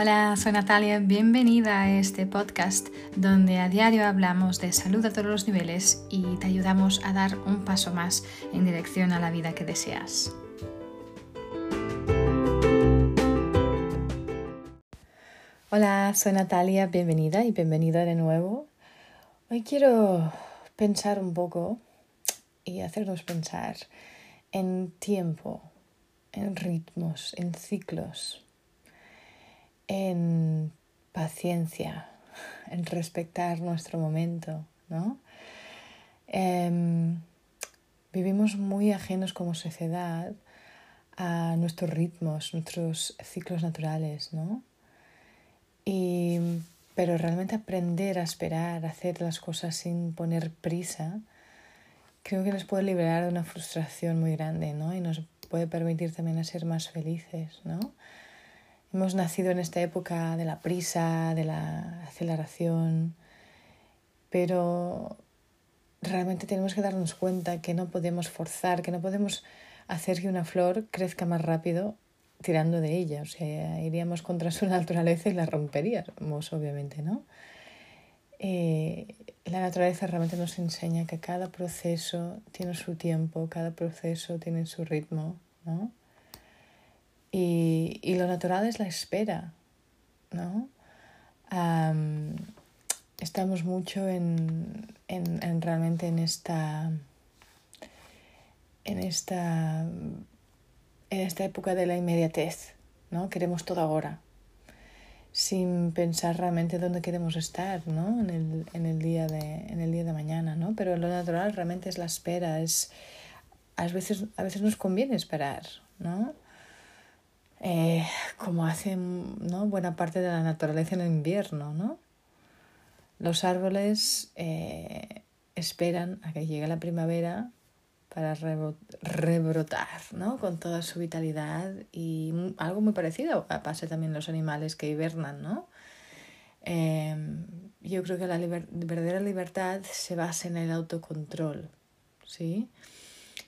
Hola, soy Natalia, bienvenida a este podcast donde a diario hablamos de salud a todos los niveles y te ayudamos a dar un paso más en dirección a la vida que deseas. Hola, soy Natalia, bienvenida y bienvenida de nuevo. Hoy quiero pensar un poco y hacernos pensar en tiempo, en ritmos, en ciclos en paciencia, en respetar nuestro momento, ¿no? Em, vivimos muy ajenos como sociedad a nuestros ritmos, nuestros ciclos naturales, ¿no? Y, pero realmente aprender a esperar, a hacer las cosas sin poner prisa, creo que nos puede liberar de una frustración muy grande, ¿no? Y nos puede permitir también a ser más felices, ¿no? Hemos nacido en esta época de la prisa, de la aceleración, pero realmente tenemos que darnos cuenta que no podemos forzar, que no podemos hacer que una flor crezca más rápido tirando de ella. O sea, iríamos contra su naturaleza y la romperíamos, obviamente, ¿no? Eh, la naturaleza realmente nos enseña que cada proceso tiene su tiempo, cada proceso tiene su ritmo, ¿no? Y, y lo natural es la espera, ¿no? estamos mucho en, en, en, realmente en esta en esta en esta época de la inmediatez, ¿no? Queremos todo ahora, sin pensar realmente dónde queremos estar, ¿no? En el, en el, día, de, en el día de mañana, ¿no? Pero lo natural realmente es la espera, es a veces, a veces nos conviene esperar, ¿no? Eh, como hace ¿no? buena parte de la naturaleza en el invierno. ¿no? Los árboles eh, esperan a que llegue la primavera para rebrotar ¿no? con toda su vitalidad y algo muy parecido pasa también los animales que hibernan. ¿no? Em, yo creo que la verdadera libertad se basa en el autocontrol. ¿sí?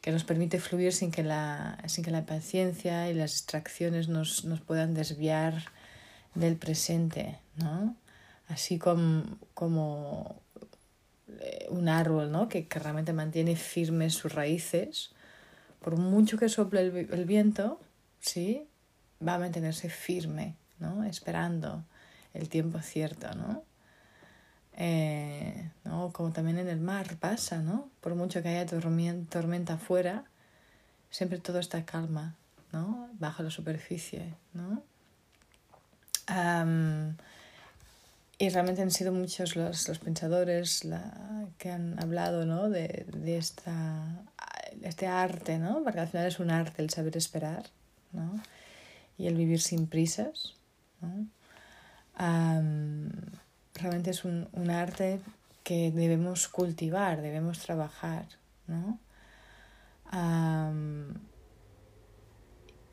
Que nos permite fluir sin que la, sin que la paciencia y las distracciones nos, nos puedan desviar del presente, ¿no? Así como, como eh, un árbol, ¿no? Que, que, realmente mantiene firmes sus raíces, por mucho que sople el, el viento, ¿sí? Va a mantenerse firme, ¿no? Esperando el tiempo cierto, ¿no? Eh, ¿no? Como también en el mar pasa, ¿no? Por mucho que haya tormenta afuera, siempre todo está calma, ¿no? Bajo la superficie, ¿no? y realmente han sido muchos los, los pensadores la, que han hablado, ¿no? De, de esta, este arte, ¿no? Porque al final es un arte el saber esperar, ¿no? Y el vivir sin prisas, ¿no? Realmente es un, un arte que debemos cultivar, debemos trabajar, ¿no?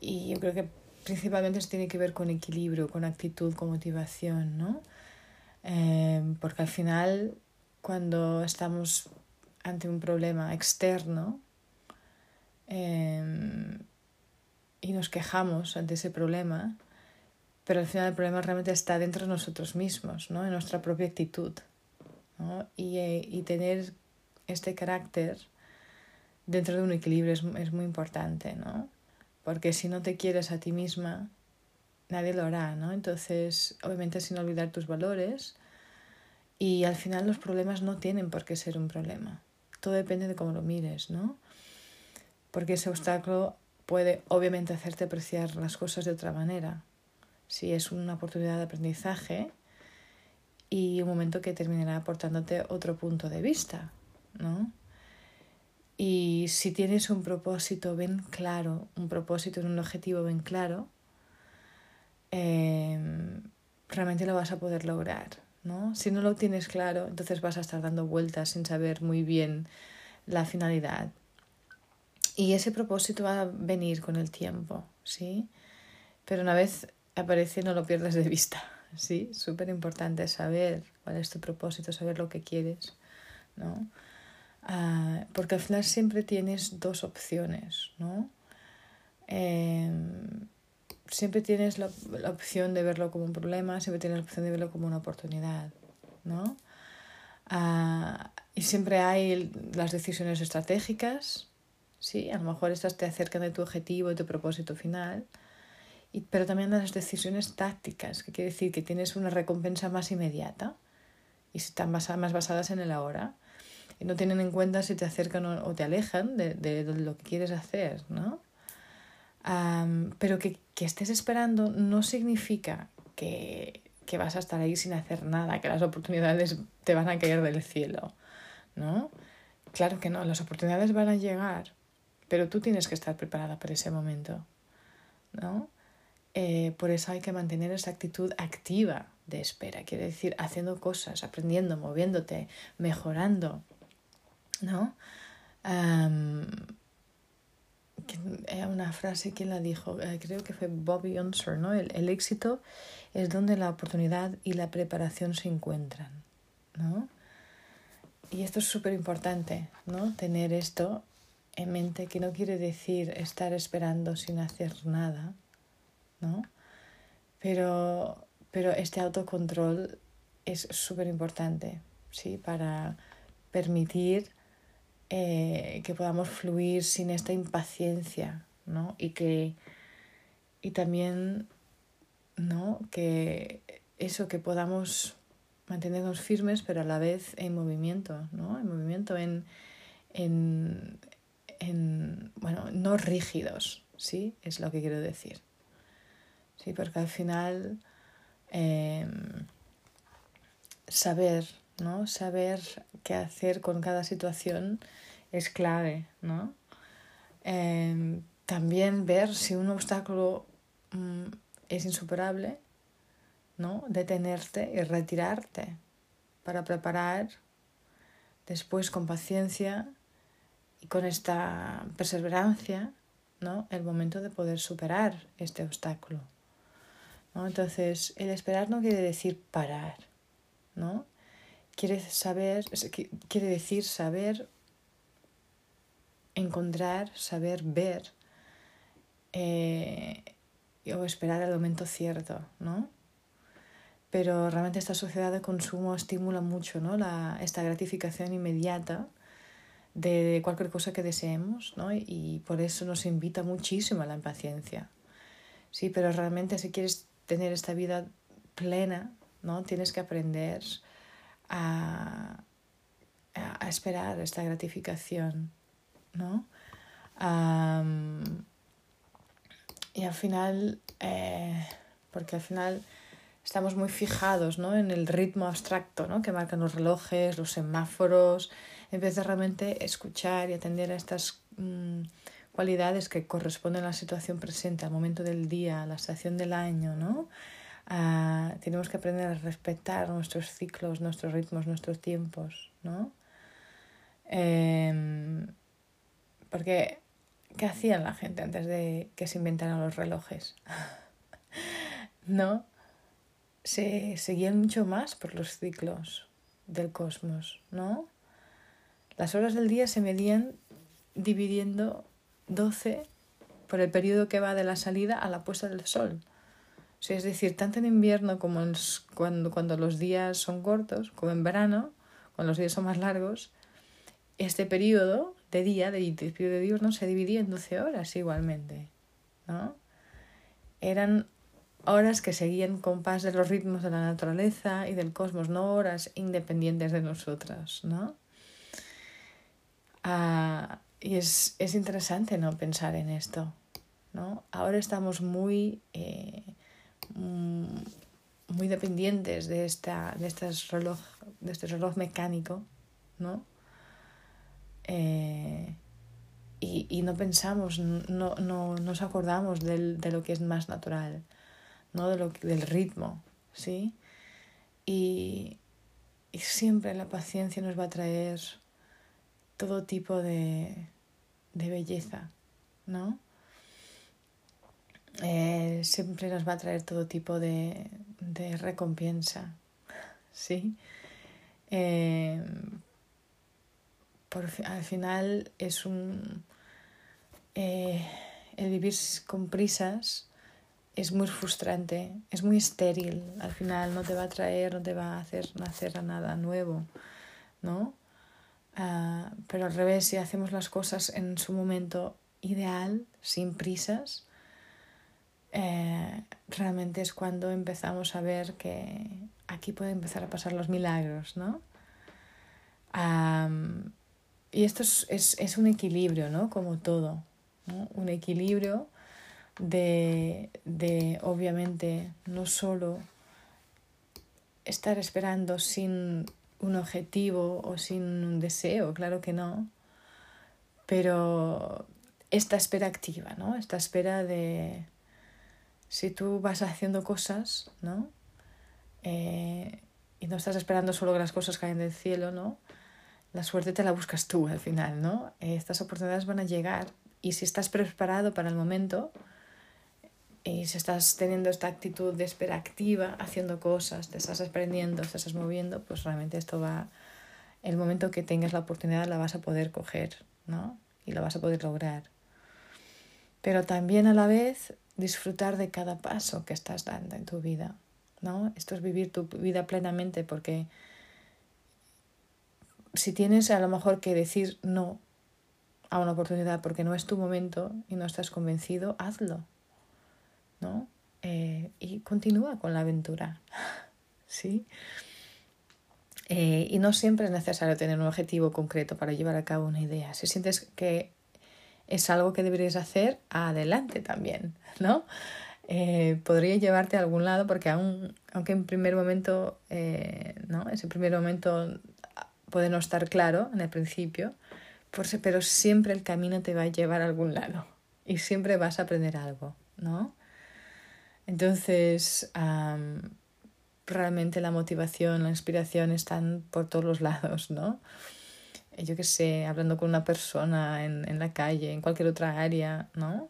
y yo creo que principalmente esto tiene que ver con equilibrio, con actitud, con motivación, ¿no? Em, porque al final, cuando estamos ante un problema externo em, y nos quejamos ante ese problema, pero al final el problema realmente está dentro de nosotros mismos, ¿no? en nuestra propia actitud. ¿no? Y, eh, y, tener este carácter dentro de un equilibrio es, es, muy importante, ¿no? Porque si no te quieres a ti misma, nadie lo hará, ¿no? Entonces, obviamente sin olvidar tus valores y al final los problemas no tienen por qué ser un problema. Todo depende de cómo lo mires, ¿no? Porque ese obstáculo puede obviamente hacerte apreciar las cosas de otra manera, si es una oportunidad de aprendizaje y un momento que terminará aportándote otro punto de vista, ¿no? Y si tienes un propósito bien claro, un propósito, un objetivo bien claro, em, realmente lo vas a poder lograr, ¿no? Si no lo tienes claro, entonces vas a estar dando vueltas sin saber muy bien la finalidad. Y ese propósito va a venir con el tiempo, ¿sí? Pero una vez aparece no lo pierdas de vista. Sí, súper importante saber cuál es tu propósito, saber lo que quieres, ¿no? Ah, porque al final siempre tienes dos opciones, ¿no? Em, siempre tienes la, opción de verlo como un problema, siempre tienes la opción de verlo como una oportunidad, ¿no? Ah, y siempre hay las decisiones estratégicas, ¿sí? A lo mejor estas te acercan de tu objetivo y tu propósito final, y, pero también las decisiones tácticas, que quiere decir que tienes una recompensa más inmediata y están más basadas en el ahora y no tienen en cuenta si te acercan o, te alejan de, de, lo que quieres hacer, ¿no? pero que, que, estés esperando no significa que, que, vas a estar ahí sin hacer nada, que las oportunidades te van a caer del cielo, ¿no? Claro que no, las oportunidades van a llegar, pero tú tienes que estar preparada para ese momento, ¿no? Eh, por eso hay que mantener esa actitud activa de espera, quiere decir haciendo cosas, aprendiendo, moviéndote, mejorando, ¿no? Um, una frase, ¿quién la dijo? Eh, creo que fue Bobby Unser, ¿no? El, el, éxito es donde la oportunidad y la preparación se encuentran, ¿no? Y esto es súper importante, ¿no? Tener esto en mente, que no quiere decir estar esperando sin hacer nada, ¿no? Pero, pero este autocontrol es súper importante, ¿sí? Para permitir eh, que podamos fluir sin esta impaciencia, ¿no? Y que y también, ¿no? Que eso, que podamos mantenernos firmes, pero a la vez en movimiento, ¿no? En movimiento, en, en, en bueno, no rígidos, ¿sí? Es lo que quiero decir. Sí, porque al final eh, saber ¿no? Saber qué hacer con cada situación es clave, ¿no? Em, también ver si un obstáculo mm, es insuperable, ¿no? Detenerte y retirarte para preparar después con paciencia y con esta perseverancia, ¿no? El momento de poder superar este obstáculo. ¿No? Entonces, el esperar no quiere decir parar, ¿no? quiere saber, quiere decir saber encontrar, saber ver eh, o esperar el momento cierto, ¿no? Pero realmente esta sociedad de consumo estimula mucho ¿no? la, esta gratificación inmediata de cualquier cosa que deseemos, ¿no? Y por eso nos invita muchísimo a la impaciencia. Sí, pero realmente si quieres tener esta vida plena, ¿no? Tienes que aprender a, a esperar esta gratificación, ¿no? y al final, eh, porque al final estamos muy fijados ¿no? en el ritmo abstracto ¿no? que marcan los relojes, los semáforos, en vez de realmente escuchar y atender a estas mm, cualidades que corresponden a la situación presente, al momento del día, a la estación del año, ¿no? tenemos que aprender a respetar nuestros ciclos, nuestros ritmos, nuestros tiempos, ¿no? Em, porque, ¿qué hacían la gente antes de que se inventaran los relojes? ¿No? Se seguían mucho más por los ciclos del cosmos, ¿no? Las horas del día se medían dividiendo 12 por el periodo que va de la salida a la puesta del sol es decir, tanto en invierno como en, cuando, cuando los días son cortos, como en verano, cuando los días son más largos, este periodo de día, de, de periodo diurno, se dividía en 12 horas igualmente. ¿no? Eran horas que seguían compás de los ritmos de la naturaleza y del cosmos, no horas independientes de nosotras. ¿no? Ah, y es, es interesante ¿no? pensar en esto. ¿no? Ahora estamos muy... Eh, Mm, muy dependientes de, esta, de, reloj, de este reloj mecánico, ¿no? Eh, y, y, no pensamos, no, no nos acordamos del, de lo que es más natural, ¿no? de lo, del ritmo, ¿sí? Y, y siempre la paciencia nos va a traer todo tipo de, de belleza, ¿no? Eh, siempre nos va a traer todo tipo de, de recompensa, ¿sí? Eh, por, al final es un... Eh, el vivir con prisas es muy frustrante, es muy estéril, al final no te va a traer, no te va a hacer nacer a nada nuevo, ¿no? Ah, pero al revés, si hacemos las cosas en su momento ideal, sin prisas, eh, realmente es cuando empezamos a ver que aquí pueden empezar a pasar los milagros, ¿no? y esto es, es, es, un equilibrio, ¿no? Como todo, ¿no? Un equilibrio de, de, obviamente, no solo estar esperando sin un objetivo o sin un deseo, claro que no, pero esta espera activa, ¿no? Esta espera de si tú vas haciendo cosas, ¿no? Eh, y no estás esperando solo que las cosas caen del cielo, ¿no? La suerte te la buscas tú al final, ¿no? estas oportunidades van a llegar y si estás preparado para el momento y si estás teniendo esta actitud de espera activa, haciendo cosas, te estás aprendiendo, te estás moviendo, pues realmente esto va, el momento que tengas la oportunidad la vas a poder coger, ¿no? Y la vas a poder lograr. Pero también a la vez disfrutar de cada paso que estás dando en tu vida, ¿no? Esto es vivir tu vida plenamente porque si tienes a lo mejor que decir no a una oportunidad porque no es tu momento y no estás convencido, hazlo, ¿no? Eh, y continúa con la aventura, ¿sí? Eh, y no siempre es necesario tener un objetivo concreto para llevar a cabo una idea. Si sientes que es algo que deberías hacer, adelante también, ¿no? Eh, podría llevarte a algún lado porque aun, aunque en primer momento, ¿no? Ese primer momento puede no estar claro en el principio, pero siempre el camino te va a llevar a algún lado y siempre vas a aprender algo, ¿no? Entonces, realmente la motivación, la inspiración están por todos los lados, ¿no? Yo qué sé, hablando con una persona en, en la calle, en cualquier otra área, ¿no?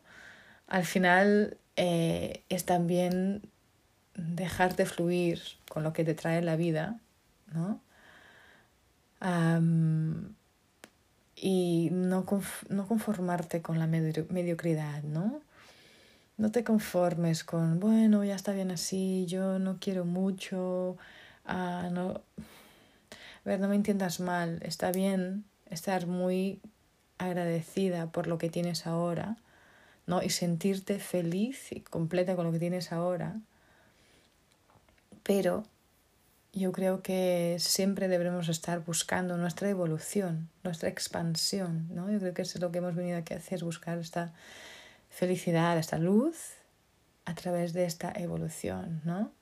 Al final eh, es también dejarte fluir con lo que te trae la vida, ¿no? y no, no conformarte con la mediocridad, ¿no? No te conformes con, bueno, ya está bien así, yo no quiero mucho, ah, no... A ver, no me entiendas mal, está bien estar muy agradecida por lo que tienes ahora, ¿no? Y sentirte feliz y completa con lo que tienes ahora, pero yo creo que siempre debemos estar buscando nuestra evolución, nuestra expansión, ¿no? Yo creo que eso es lo que hemos venido aquí a hacer, buscar esta felicidad, esta luz a través de esta evolución, ¿no?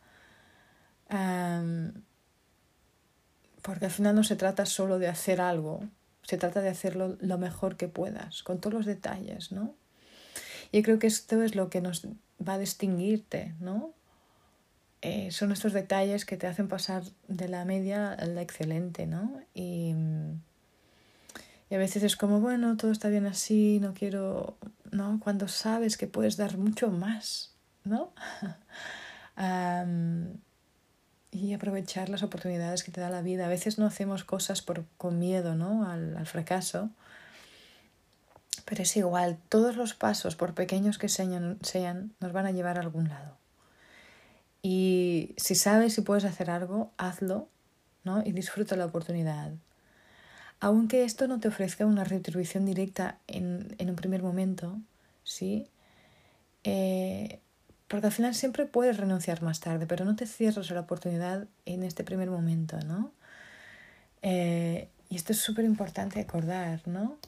porque al final no se trata solo de hacer algo, se trata de hacerlo lo mejor que puedas, con todos los detalles, ¿no? Yo creo que esto es lo que nos va a distinguirte, ¿no? Eh, son estos detalles que te hacen pasar de la media a la excelente, ¿no? Y, y a veces es como, bueno, todo está bien así, no quiero, ¿no? Cuando sabes que puedes dar mucho más, ¿no? y aprovechar las oportunidades que te da la vida. A veces no hacemos cosas por, con miedo, ¿no? Al, al fracaso. Pero es igual, todos los pasos, por pequeños que sean, sean, nos van a llevar a algún lado. Y si sabes si puedes hacer algo, hazlo ¿no? y disfruta la oportunidad. Aunque esto no te ofrezca una retribución directa en, en un primer momento, ¿sí? Eh, porque al final siempre puedes renunciar más tarde, pero no te cierres a la oportunidad en este primer momento, ¿no? Eh, y esto es súper importante acordar, ¿no?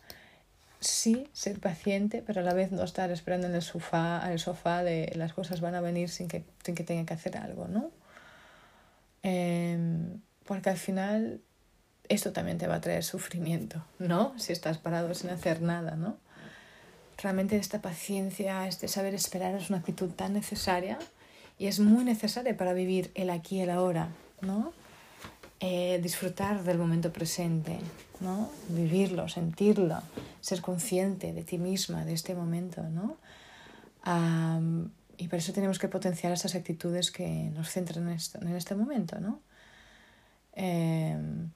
sí ser paciente, pero a la vez no estar esperando en el sofá, el sofá de las cosas van a venir sin que, sin que tenga que hacer algo, ¿no? Em, porque al final esto también te va a traer sufrimiento, ¿no? Si estás parado sin hacer nada, ¿no? Realmente esta paciencia, este saber esperar es una actitud tan necesaria y es muy necesaria para vivir el aquí y el ahora, ¿no? Eh, disfrutar del momento presente, ¿no? Vivirlo, sentirlo, ser consciente de ti misma, de este momento, ¿no? y por eso tenemos que potenciar esas actitudes que nos centran en, esto, en este momento, ¿no? Em,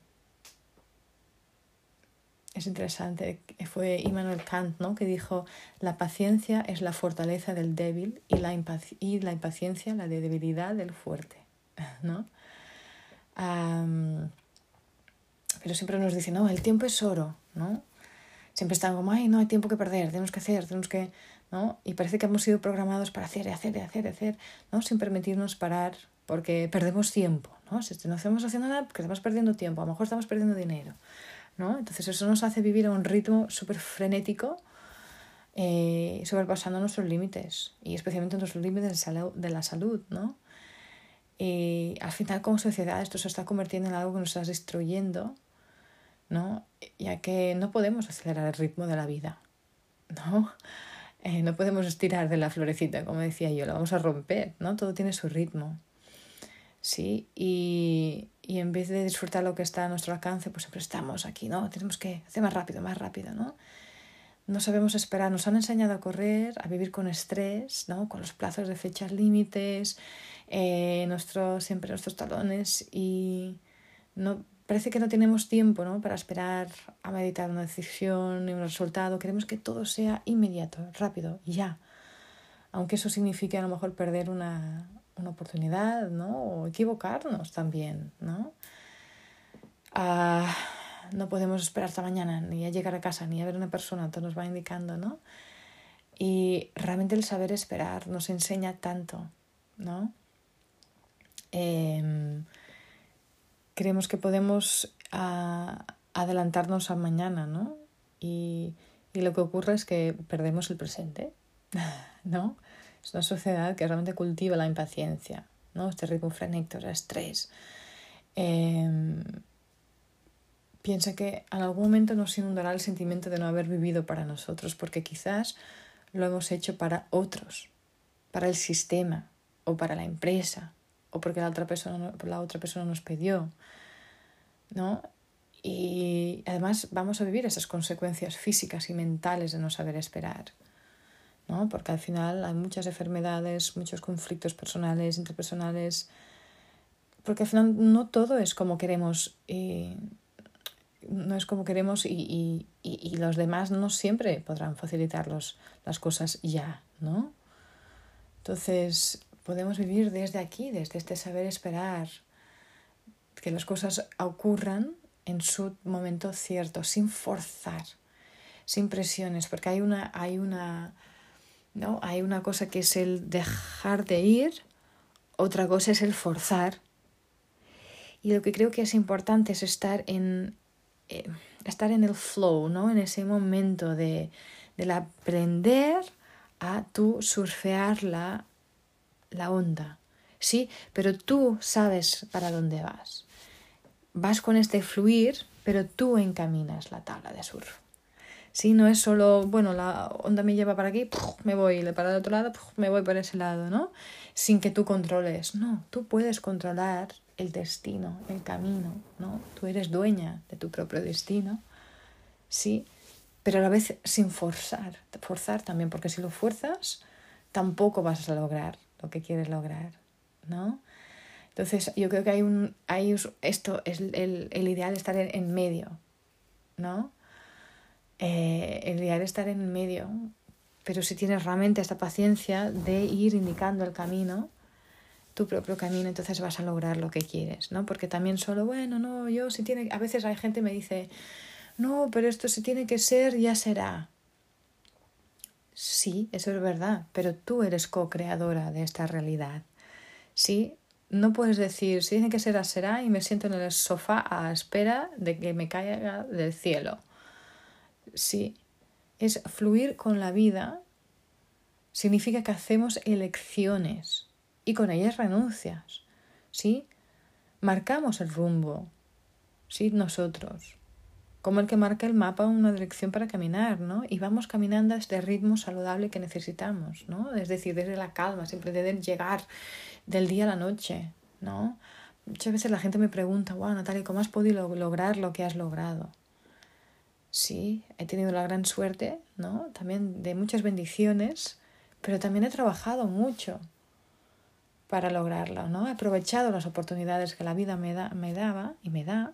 es interesante, fue Immanuel Kant, ¿no? Que dijo, la paciencia es la fortaleza del débil y la, y la impaciencia la debilidad del fuerte, ¿no? pero siempre nos dicen, no, el tiempo es oro, ¿no? Siempre están como, ay, no hay tiempo que perder, tenemos que hacer, tenemos que, ¿no? Y parece que hemos sido programados para hacer y hacer y hacer y hacer, ¿no? Sin permitirnos parar porque perdemos tiempo, ¿no? Si no estamos haciendo nada, porque estamos perdiendo tiempo, a lo mejor estamos perdiendo dinero, ¿no? Entonces eso nos hace vivir a un ritmo súper frenético, eh, sobrepasando nuestros límites, y especialmente nuestros límites de la salud, ¿no? Y al final como sociedad esto se está convirtiendo en algo que nos está destruyendo, ¿no? Ya que no podemos acelerar el ritmo de la vida, ¿no? Eh, no podemos estirar de la florecita, como decía yo, la vamos a romper, ¿no? Todo tiene su ritmo. ¿sí? Y, y, en vez de disfrutar lo que está a nuestro alcance, pues siempre estamos aquí, ¿no? Tenemos que hacer más rápido, más rápido, ¿no? No sabemos esperar, nos han enseñado a correr, a vivir con estrés, ¿no? Con los plazos de fechas límites, eh, nuestros, siempre nuestros talones y no, parece que no tenemos tiempo, ¿no? Para esperar a meditar una decisión y un resultado. Queremos que todo sea inmediato, rápido, ya. Aunque eso signifique a lo mejor perder una, una oportunidad, ¿no? O equivocarnos también, ¿no? Ah, no podemos esperar hasta mañana, ni a llegar a casa, ni a ver a una persona, todo nos va indicando, ¿no? Y realmente el saber esperar nos enseña tanto, ¿no? Em, creemos que podemos ah, adelantarnos a mañana, ¿no? Y, y lo que ocurre es que perdemos el presente, ¿no? Es una sociedad que realmente cultiva la impaciencia, ¿no? Este ritmo frenético, el estrés. Em, piensa que en algún momento nos inundará el sentimiento de no haber vivido para nosotros, porque quizás lo hemos hecho para otros, para el sistema o para la empresa o porque la otra persona, la otra persona nos pidió, ¿no? Y además vamos a vivir esas consecuencias físicas y mentales de no saber esperar. ¿No? Porque al final hay muchas enfermedades, muchos conflictos personales, interpersonales, porque al final no todo es como queremos y no es como queremos y, y, y, los demás no siempre podrán facilitar las cosas ya, ¿no? Entonces podemos vivir desde aquí, desde este saber esperar, que las cosas ocurran en su momento cierto, sin forzar, sin presiones, porque hay una, hay una ¿no? Hay una cosa que es el dejar de ir, otra cosa es el forzar. Y lo que creo que es importante es estar en, eh, estar en el flow, ¿no? En ese momento de, del aprender a tú surfear la, la onda. Sí, pero tú sabes para dónde vas. Vas con este fluir, pero tú encaminas la tabla de surf. Sí, no es solo, bueno, la onda me lleva para aquí, me voy, para el otro lado, me voy por ese lado, ¿no? Sin que tú controles. No, tú puedes controlar el destino, el camino, ¿no? Tú eres dueña de tu propio destino, sí, pero a la vez sin forzar, forzar también, porque si lo fuerzas, tampoco vas a lograr lo que quieres lograr, ¿no? Entonces, yo creo que hay un, hay esto es el, el ideal estar en, en medio, ¿no? Eh, el ideal estar en medio, pero si tienes realmente esta paciencia de ir indicando el camino, tu propio camino, entonces vas a lograr lo que quieres, ¿no? Porque también solo, bueno, no, yo si tiene, a veces hay gente que me dice, no, pero esto si tiene que ser, ya será. Sí, eso es verdad, pero tú eres co-creadora de esta realidad. Sí, no puedes decir, si tiene que ser, será, y me siento en el sofá a espera de que me caiga del cielo. Sí, es fluir con la vida, significa que hacemos elecciones y con ellas renuncias, ¿sí? Marcamos el rumbo, ¿sí? Nosotros, como el que marca el mapa una dirección para caminar, ¿no? Y vamos caminando a este ritmo saludable que necesitamos, ¿no? Es decir, desde la calma, siempre de llegar del día a la noche, ¿no? Muchas veces la gente me pregunta, wow, Natalia, ¿cómo has podido lograr lo que has logrado? Sí, he tenido la gran suerte, ¿no? También de muchas bendiciones, pero también he trabajado mucho para lograrlo, ¿no? He aprovechado las oportunidades que la vida me, da, me daba y me da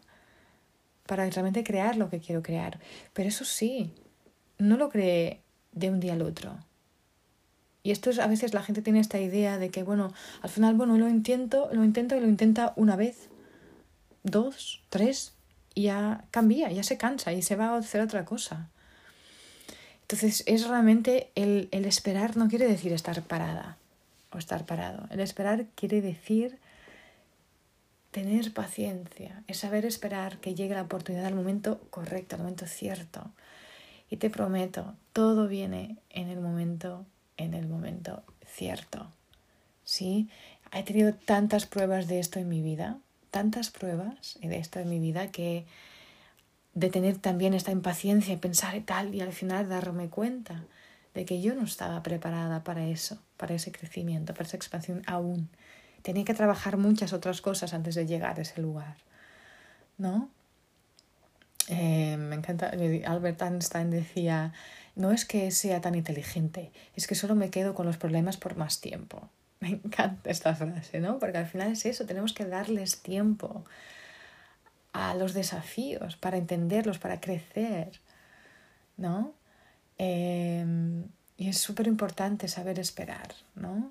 para realmente crear lo que quiero crear. Pero eso sí, no lo creé de un día al otro. Y esto es, a veces la gente tiene esta idea de que, bueno, al final, bueno, lo intento, lo intento y lo intenta una vez, dos, tres, ya cambia, ya se cansa y se va a hacer otra cosa. Entonces, es realmente el, el esperar no quiere decir estar parada o estar parado. El esperar quiere decir tener paciencia, es saber esperar que llegue la oportunidad al momento correcto, al momento cierto. Y te prometo, todo viene en el momento, en el momento cierto. ¿Sí? He tenido tantas pruebas de esto en mi vida, tantas pruebas de esto en mi vida que de tener también esta impaciencia y pensar y tal y al final darme cuenta de que yo no estaba preparada para eso, para ese crecimiento, para esa expansión aún. Tenía que trabajar muchas otras cosas antes de llegar a ese lugar, ¿no? Eh, me encanta, Albert Einstein decía, no es que sea tan inteligente, es que solo me quedo con los problemas por más tiempo. Me encanta esta frase, ¿no? Porque al final es eso, tenemos que darles tiempo a los desafíos para entenderlos, para crecer, ¿no? Em, y es súper importante saber esperar, ¿no?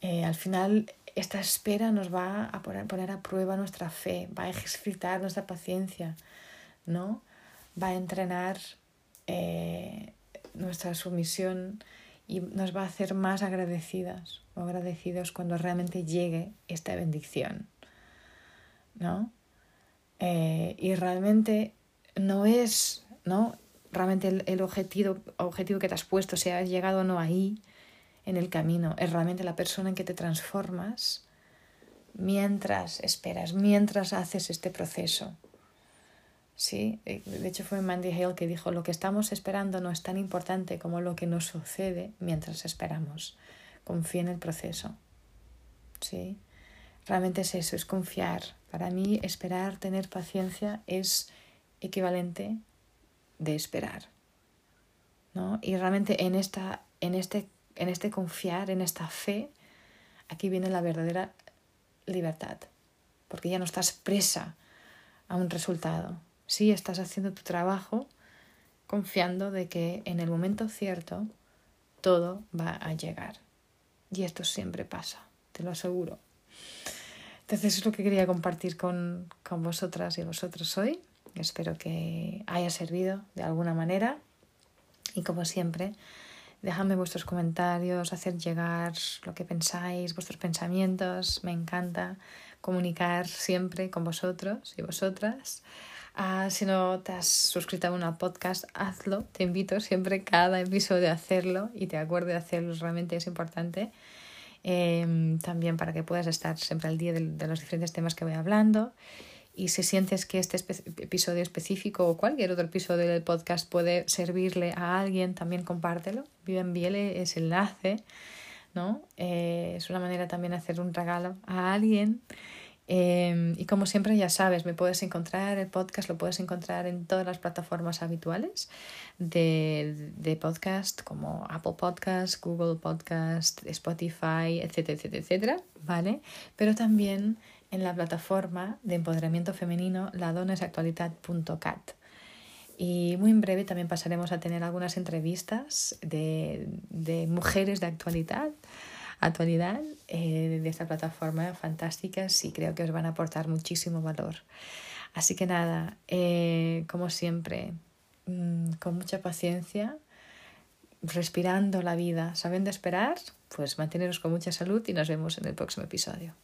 Eh, al final, esta espera nos va a poner, a prueba nuestra fe, va a ejercitar nuestra paciencia, ¿no? Va a entrenar eh, nuestra sumisión y nos va a hacer más agradecidas o agradecidos cuando realmente llegue esta bendición, ¿no? Eh, y realmente no es, ¿no? realmente el, objetivo, objetivo que te has puesto, si has llegado o no ahí en el camino, es realmente la persona en que te transformas mientras esperas, mientras haces este proceso. Sí, eh, de hecho fue Mandy Hale que dijo, lo que estamos esperando no es tan importante como lo que nos sucede mientras esperamos. Confía en el proceso. Sí, realmente es eso, es confiar. Para mí esperar, tener paciencia es equivalente de esperar. ¿no? Y realmente en, esta, en, este, en este confiar, en esta fe, aquí viene la verdadera libertad, porque ya no estás presa a un resultado. Sí estás haciendo tu trabajo confiando de que en el momento cierto todo va a llegar. Y esto siempre pasa, te lo aseguro. Entonces es lo que quería compartir con, con vosotras y vosotros hoy. Espero que haya servido de alguna manera y como siempre, dejadme vuestros comentarios, hacer llegar lo que pensáis, vuestros pensamientos. Me encanta comunicar siempre con vosotros y vosotras. Ah, si no te has suscrito a una podcast, hazlo. Te invito siempre cada episodio a hacerlo y te acuerdo de hacerlo, realmente es importante. Em, también para que puedas estar siempre al día de los diferentes temas que voy hablando. Y si sientes que este episodio específico o cualquier otro episodio del podcast puede servirle a alguien, también compártelo. Vive envíele ese enlace, ¿no? Eh, es una manera también de hacer un regalo a alguien. Em, y como siempre, ya sabes, me puedes encontrar, el podcast lo puedes encontrar en todas las plataformas habituales de, de podcast, como Apple Podcast, Google Podcast, Spotify, etcétera, etcétera, etcétera, ¿vale? Pero también en la plataforma de empoderamiento femenino ladonesactualidad.cat. Y muy en breve también pasaremos a tener algunas entrevistas de, de mujeres de actualidad, actualidad eh, de esta plataforma fantásticas y creo que os van a aportar muchísimo valor. Así que nada, eh, como siempre, mm, con mucha paciencia, respirando la vida, sabiendo esperar, pues manteneros con mucha salud y nos vemos en el próximo episodio.